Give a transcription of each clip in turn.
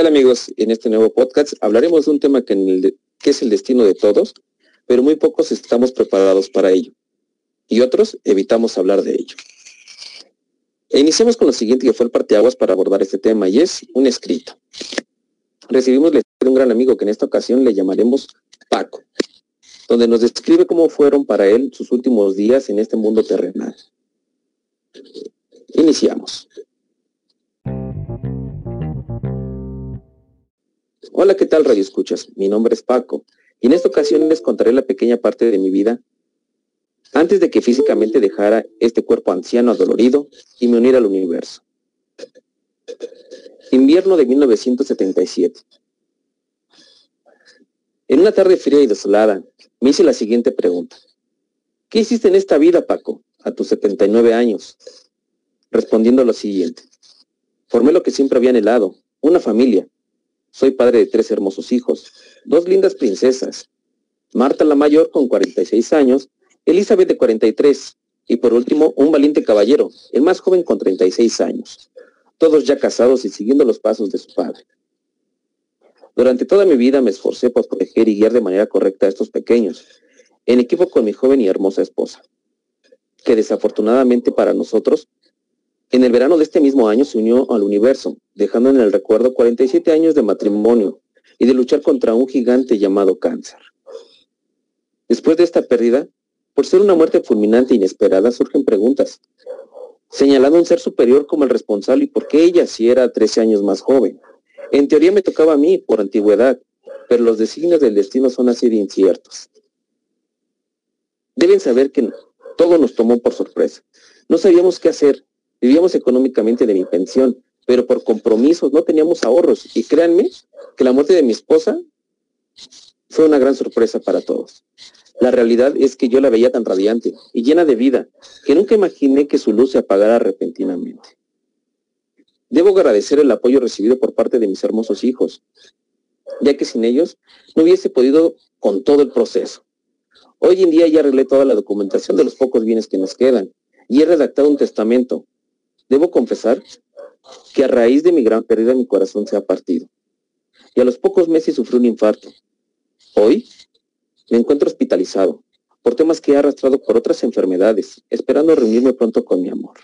tal amigos? En este nuevo podcast hablaremos de un tema que, es el destino de todos, pero muy pocos estamos preparados para ello y otros evitamos hablar de ello. E iniciamos con lo siguiente que fue el parteaguas para abordar este tema y es un escrito. Recibimos de un gran amigo que en esta ocasión le llamaremos Paco, donde nos describe cómo fueron para él sus últimos días en este mundo terrenal. Iniciamos. Hola, ¿qué tal Radio Escuchas? Mi nombre es Paco y en esta ocasión les contaré la pequeña parte de mi vida antes de que físicamente dejara este cuerpo anciano adolorido y me uniera al universo. Invierno de 1977. En una tarde fría y desolada, me hice la siguiente pregunta. ¿Qué hiciste en esta vida, Paco, a tus 79 años? Respondiendo lo siguiente. Formé lo que siempre había anhelado, una familia. Soy padre de tres hermosos hijos, dos lindas princesas. Marta la mayor con 46 años Elizabeth de 43 y por último un valiente caballero, el más joven con 36 años, todos ya casados y siguiendo los pasos de su padre. Durante toda mi vida me esforcé por proteger y guiar de manera correcta a estos pequeños, en equipo con mi joven y hermosa esposa, que desafortunadamente para nosotros, en el verano de este mismo año se unió al universo, dejando en el recuerdo 47 años de matrimonio y de luchar contra un gigante llamado cáncer. Después de esta pérdida, por ser una muerte fulminante e inesperada surgen preguntas, señalando un ser superior como el responsable y por qué ella si era 13 años más joven. En teoría me tocaba a mí por antigüedad, pero los designios del destino son así de inciertos. Deben saber que todo nos tomó por sorpresa. No sabíamos qué hacer. Vivíamos económicamente de mi pensión, pero por compromisos no teníamos ahorros. Y créanme que la muerte de mi esposa fue una gran sorpresa para todos. La realidad es que yo la veía tan radiante y llena de vida que nunca imaginé que su luz se apagara repentinamente. Debo agradecer el apoyo recibido por parte de mis hermosos hijos, ya que sin ellos no hubiese podido con todo el proceso. Hoy en día ya arreglé toda la documentación de los pocos bienes que nos quedan y he redactado un testamento. Debo confesar que a raíz de mi gran pérdida mi corazón se ha partido. Y a los pocos meses sufrí un infarto. Hoy me encuentro hospitalizado por temas que he arrastrado por otras enfermedades, esperando reunirme pronto con mi amor.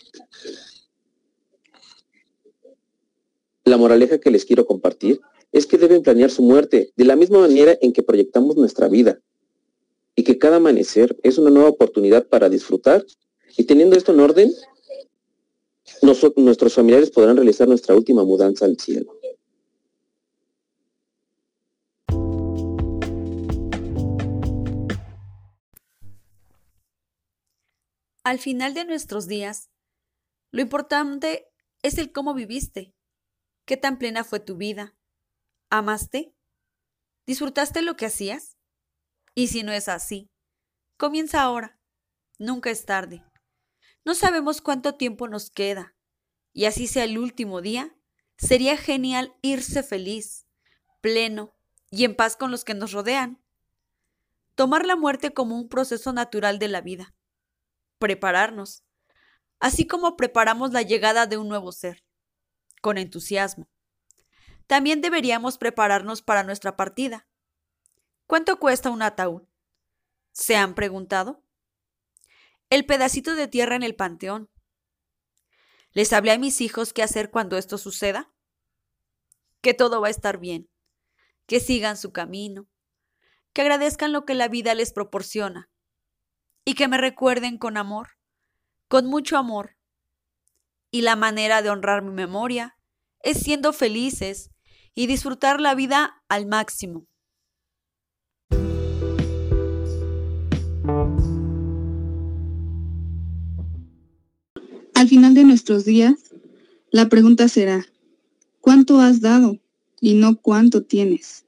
La moraleja que les quiero compartir es que deben planear su muerte de la misma manera en que proyectamos nuestra vida y que cada amanecer es una nueva oportunidad para disfrutar y teniendo esto en orden, nuestros familiares podrán realizar nuestra última mudanza al cielo. Al final de nuestros días, lo importante es el cómo viviste, qué tan plena fue tu vida, amaste, disfrutaste lo que hacías. Y si no es así, comienza ahora, nunca es tarde. No sabemos cuánto tiempo nos queda, y así sea el último día, sería genial irse feliz, pleno y en paz con los que nos rodean. Tomar la muerte como un proceso natural de la vida prepararnos, así como preparamos la llegada de un nuevo ser, con entusiasmo. También deberíamos prepararnos para nuestra partida. ¿Cuánto cuesta un ataúd? ¿Se han preguntado? El pedacito de tierra en el panteón. ¿Les hablé a mis hijos qué hacer cuando esto suceda? Que todo va a estar bien, que sigan su camino, que agradezcan lo que la vida les proporciona, y que me recuerden con amor, con mucho amor. Y la manera de honrar mi memoria es siendo felices y disfrutar la vida al máximo. Al final de nuestros días, la pregunta será, ¿cuánto has dado y no cuánto tienes?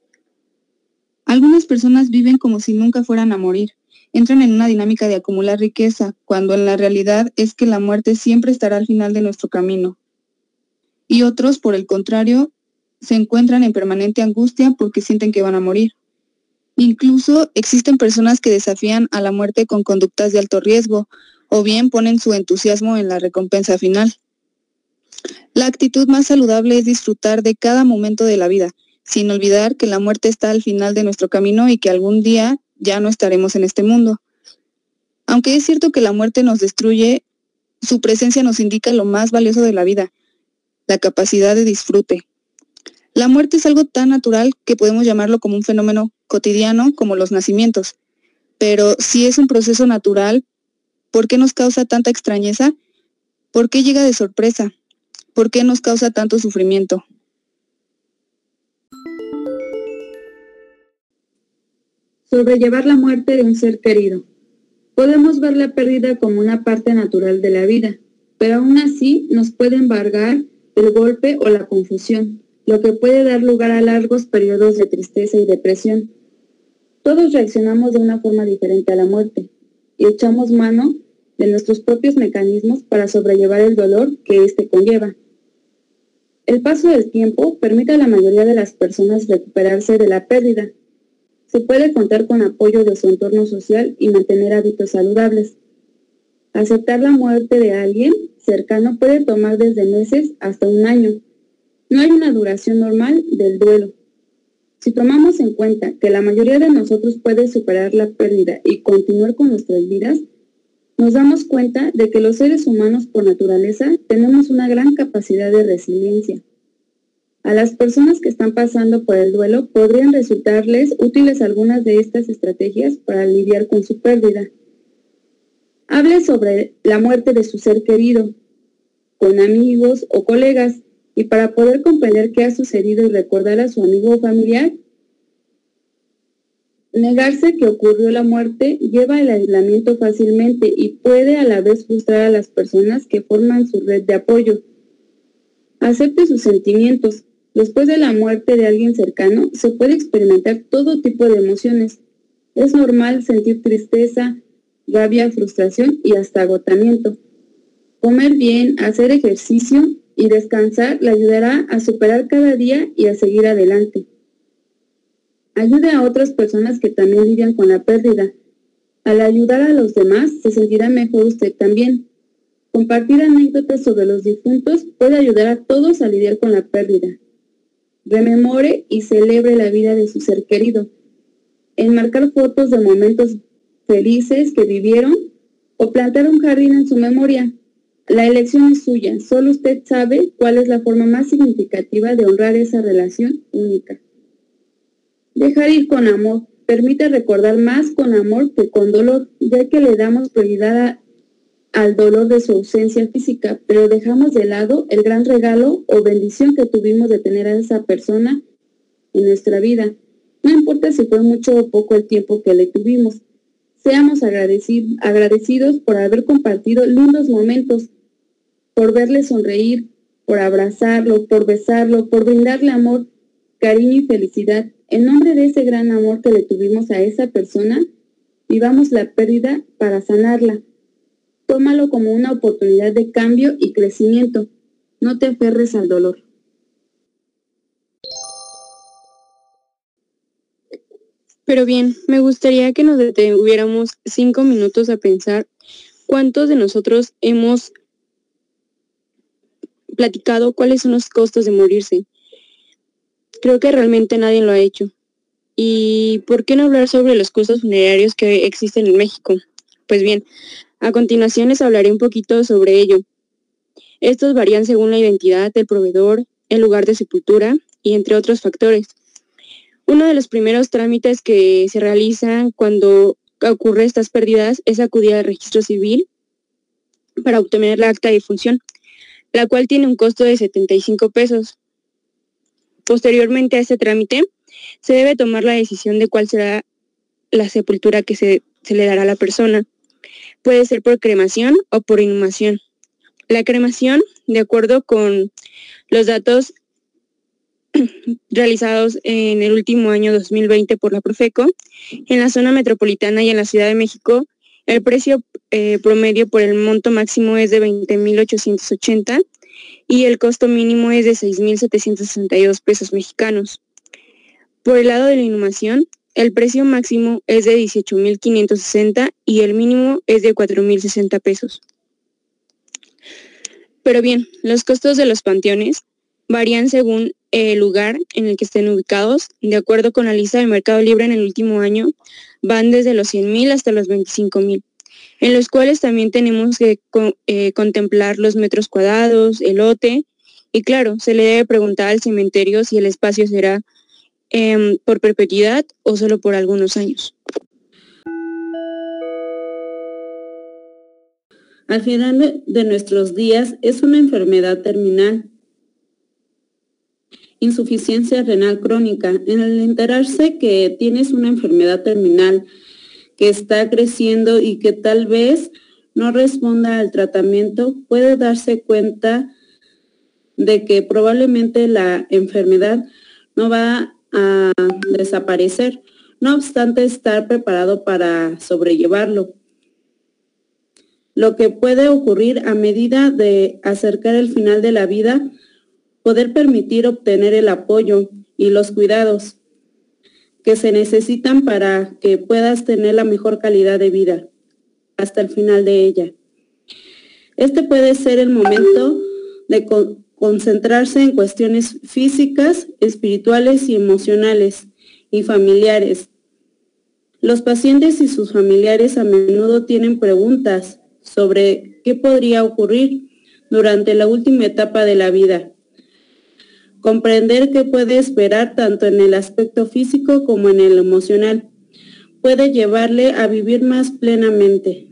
Algunas personas viven como si nunca fueran a morir entran en una dinámica de acumular riqueza, cuando en la realidad es que la muerte siempre estará al final de nuestro camino. Y otros, por el contrario, se encuentran en permanente angustia porque sienten que van a morir. Incluso existen personas que desafían a la muerte con conductas de alto riesgo o bien ponen su entusiasmo en la recompensa final. La actitud más saludable es disfrutar de cada momento de la vida, sin olvidar que la muerte está al final de nuestro camino y que algún día ya no estaremos en este mundo. Aunque es cierto que la muerte nos destruye, su presencia nos indica lo más valioso de la vida, la capacidad de disfrute. La muerte es algo tan natural que podemos llamarlo como un fenómeno cotidiano como los nacimientos. Pero si es un proceso natural, ¿por qué nos causa tanta extrañeza? ¿Por qué llega de sorpresa? ¿Por qué nos causa tanto sufrimiento? Sobrellevar la muerte de un ser querido. Podemos ver la pérdida como una parte natural de la vida, pero aún así nos puede embargar el golpe o la confusión, lo que puede dar lugar a largos periodos de tristeza y depresión. Todos reaccionamos de una forma diferente a la muerte y echamos mano de nuestros propios mecanismos para sobrellevar el dolor que éste conlleva. El paso del tiempo permite a la mayoría de las personas recuperarse de la pérdida. Se puede contar con apoyo de su entorno social y mantener hábitos saludables. Aceptar la muerte de alguien cercano puede tomar desde meses hasta un año. No hay una duración normal del duelo. Si tomamos en cuenta que la mayoría de nosotros puede superar la pérdida y continuar con nuestras vidas, nos damos cuenta de que los seres humanos por naturaleza tenemos una gran capacidad de resiliencia. A las personas que están pasando por el duelo podrían resultarles útiles algunas de estas estrategias para lidiar con su pérdida. Hable sobre la muerte de su ser querido, con amigos o colegas, y para poder comprender qué ha sucedido y recordar a su amigo o familiar, negarse que ocurrió la muerte lleva el aislamiento fácilmente y puede a la vez frustrar a las personas que forman su red de apoyo. Acepte sus sentimientos. Después de la muerte de alguien cercano, se puede experimentar todo tipo de emociones. Es normal sentir tristeza, rabia, frustración y hasta agotamiento. Comer bien, hacer ejercicio y descansar le ayudará a superar cada día y a seguir adelante. Ayude a otras personas que también lidian con la pérdida. Al ayudar a los demás, se sentirá mejor usted también. Compartir anécdotas sobre los difuntos puede ayudar a todos a lidiar con la pérdida. Rememore y celebre la vida de su ser querido. Enmarcar fotos de momentos felices que vivieron o plantar un jardín en su memoria. La elección es suya, solo usted sabe cuál es la forma más significativa de honrar esa relación única. Dejar ir con amor permite recordar más con amor que con dolor, ya que le damos prioridad al dolor de su ausencia física, pero dejamos de lado el gran regalo o bendición que tuvimos de tener a esa persona en nuestra vida. No importa si fue mucho o poco el tiempo que le tuvimos, Seamos agradecidos por haber compartido lindos momentos, por verle sonreír, por abrazarlo, por besarlo, por brindarle amor, cariño y felicidad. En nombre de ese gran amor que le tuvimos a esa persona, vivamos la pérdida para sanarla. Tómalo como una oportunidad de cambio y crecimiento. No te aferres al dolor. Pero bien, me gustaría que nos detuviéramos cinco minutos a pensar cuántos de nosotros hemos platicado cuáles son los costos de morirse. Creo que realmente nadie lo ha hecho. ¿Y por qué no hablar sobre los costos funerarios que existen en México? Pues bien, a continuación les hablaré un poquito sobre ello. Estos varían según la identidad del proveedor, el lugar de sepultura y entre otros factores. Uno de los primeros trámites que se realizan cuando ocurre estas pérdidas es acudir al registro civil para obtener la acta de función, la cual tiene un costo de 75 pesos. Posteriormente a este trámite, se debe tomar la decisión de cuál será la sepultura que se, se le dará a la persona. Puede ser por cremación o por inhumación. La cremación, de acuerdo con los datos realizados en el último año 2020 por la Profeco, en la zona metropolitana y en la Ciudad de México, el precio eh, promedio por el monto máximo es de 20.880 y el costo mínimo es de 6.762 pesos mexicanos. Por el lado de la inhumación, el precio máximo es de 18.560 y el mínimo es de 4.060 pesos. Pero bien, los costos de los panteones varían según el lugar en el que estén ubicados. De acuerdo con la lista del Mercado Libre en el último año, van desde los 100 mil hasta los 25 mil, en los cuales también tenemos que eh, contemplar los metros cuadrados, el lote, y claro, se le debe preguntar al cementerio si el espacio será em, por perpetuidad o solo por algunos años. Al final de nuestros días es una enfermedad terminal insuficiencia renal crónica. En el enterarse que tienes una enfermedad terminal que está creciendo y que tal vez no responda al tratamiento, puede darse cuenta de que probablemente la enfermedad no va a desaparecer, no obstante estar preparado para sobrellevarlo. Lo que puede ocurrir a medida de acercar el final de la vida poder permitir obtener el apoyo y los cuidados que se necesitan para que puedas tener la mejor calidad de vida hasta el final de ella. Este puede ser el momento de concentrarse en cuestiones físicas, espirituales y emocionales y familiares. Los pacientes y sus familiares a menudo tienen preguntas sobre qué podría ocurrir durante la última etapa de la vida Comprender qué puede esperar tanto en el aspecto físico como en el emocional puede llevarle a vivir más plenamente.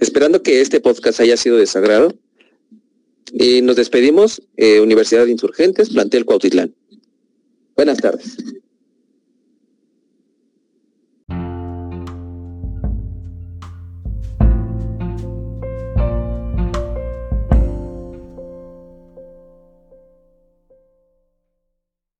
Esperando que este podcast haya sido de sagrado, y nos despedimos, eh, Universidad de Insurgentes, plantel Cuautitlán. Buenas tardes.